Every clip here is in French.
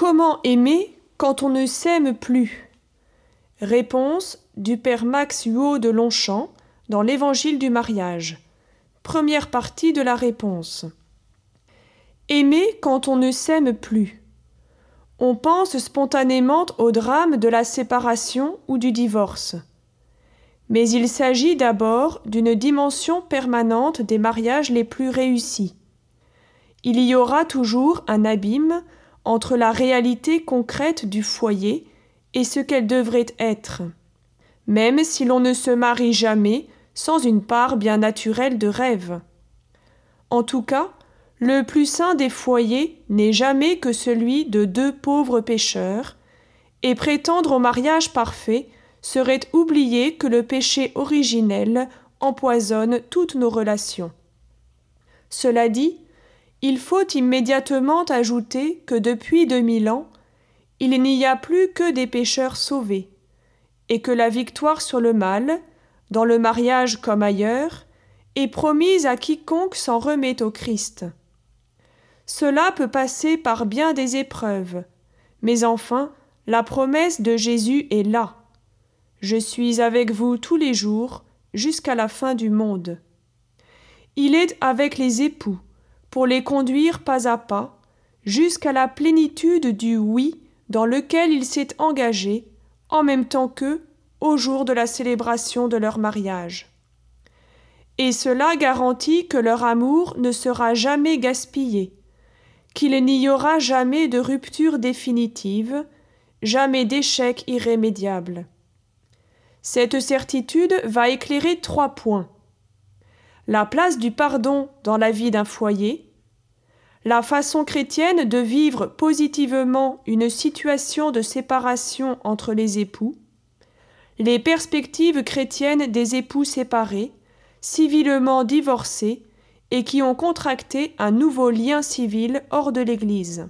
Comment aimer quand on ne s'aime plus? Réponse du père Max Huot de Longchamp dans l'Évangile du mariage. Première partie de la réponse. Aimer quand on ne s'aime plus. On pense spontanément au drame de la séparation ou du divorce. Mais il s'agit d'abord d'une dimension permanente des mariages les plus réussis. Il y aura toujours un abîme entre la réalité concrète du foyer et ce qu'elle devrait être, même si l'on ne se marie jamais sans une part bien naturelle de rêve. En tout cas, le plus saint des foyers n'est jamais que celui de deux pauvres pécheurs, et prétendre au mariage parfait serait oublier que le péché originel empoisonne toutes nos relations. Cela dit, il faut immédiatement ajouter que depuis deux mille ans, il n'y a plus que des pécheurs sauvés, et que la victoire sur le mal, dans le mariage comme ailleurs, est promise à quiconque s'en remet au Christ. Cela peut passer par bien des épreuves, mais enfin, la promesse de Jésus est là. Je suis avec vous tous les jours jusqu'à la fin du monde. Il est avec les époux pour les conduire pas à pas jusqu'à la plénitude du oui dans lequel il s'est engagé, en même temps qu'eux, au jour de la célébration de leur mariage. Et cela garantit que leur amour ne sera jamais gaspillé, qu'il n'y aura jamais de rupture définitive, jamais d'échec irrémédiable. Cette certitude va éclairer trois points. La place du pardon dans la vie d'un foyer, la façon chrétienne de vivre positivement une situation de séparation entre les époux, les perspectives chrétiennes des époux séparés, civilement divorcés et qui ont contracté un nouveau lien civil hors de l'Église.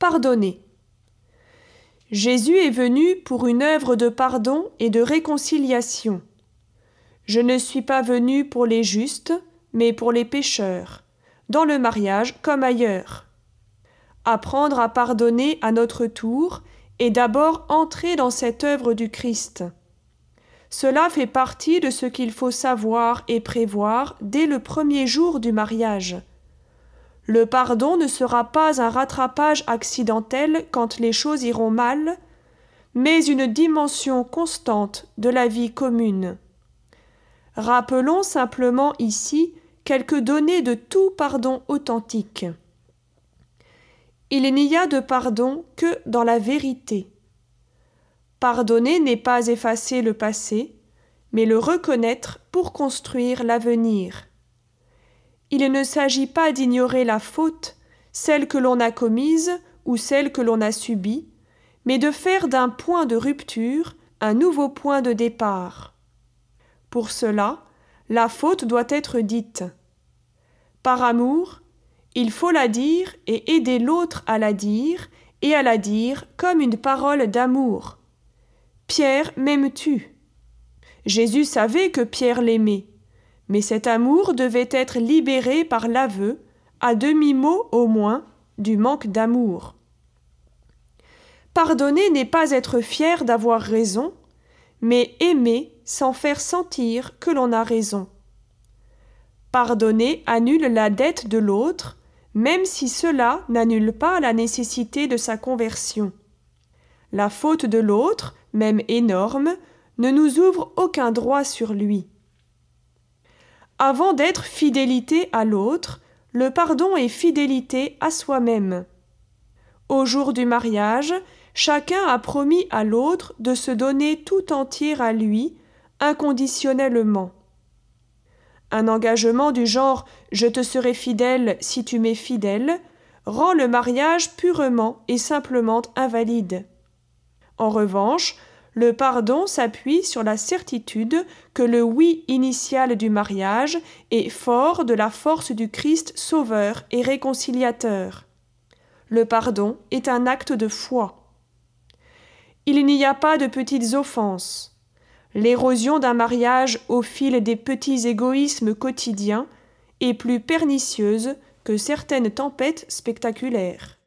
Pardonner. Jésus est venu pour une œuvre de pardon et de réconciliation. Je ne suis pas venu pour les justes, mais pour les pécheurs dans le mariage comme ailleurs. Apprendre à pardonner à notre tour et d'abord entrer dans cette œuvre du Christ. Cela fait partie de ce qu'il faut savoir et prévoir dès le premier jour du mariage. Le pardon ne sera pas un rattrapage accidentel quand les choses iront mal, mais une dimension constante de la vie commune. Rappelons simplement ici quelques données de tout pardon authentique. Il n'y a de pardon que dans la vérité. Pardonner n'est pas effacer le passé, mais le reconnaître pour construire l'avenir. Il ne s'agit pas d'ignorer la faute, celle que l'on a commise ou celle que l'on a subie, mais de faire d'un point de rupture un nouveau point de départ. Pour cela, la faute doit être dite. Par amour, il faut la dire et aider l'autre à la dire et à la dire comme une parole d'amour. Pierre, m'aimes-tu? Jésus savait que Pierre l'aimait, mais cet amour devait être libéré par l'aveu, à demi-mot au moins, du manque d'amour. Pardonner n'est pas être fier d'avoir raison, mais aimer sans faire sentir que l'on a raison. Pardonner annule la dette de l'autre, même si cela n'annule pas la nécessité de sa conversion. La faute de l'autre, même énorme, ne nous ouvre aucun droit sur lui. Avant d'être fidélité à l'autre, le pardon est fidélité à soi-même. Au jour du mariage, chacun a promis à l'autre de se donner tout entier à lui, inconditionnellement. Un engagement du genre Je te serai fidèle si tu m'es fidèle rend le mariage purement et simplement invalide. En revanche, le pardon s'appuie sur la certitude que le oui initial du mariage est fort de la force du Christ sauveur et réconciliateur. Le pardon est un acte de foi. Il n'y a pas de petites offenses. L'érosion d'un mariage au fil des petits égoïsmes quotidiens est plus pernicieuse que certaines tempêtes spectaculaires.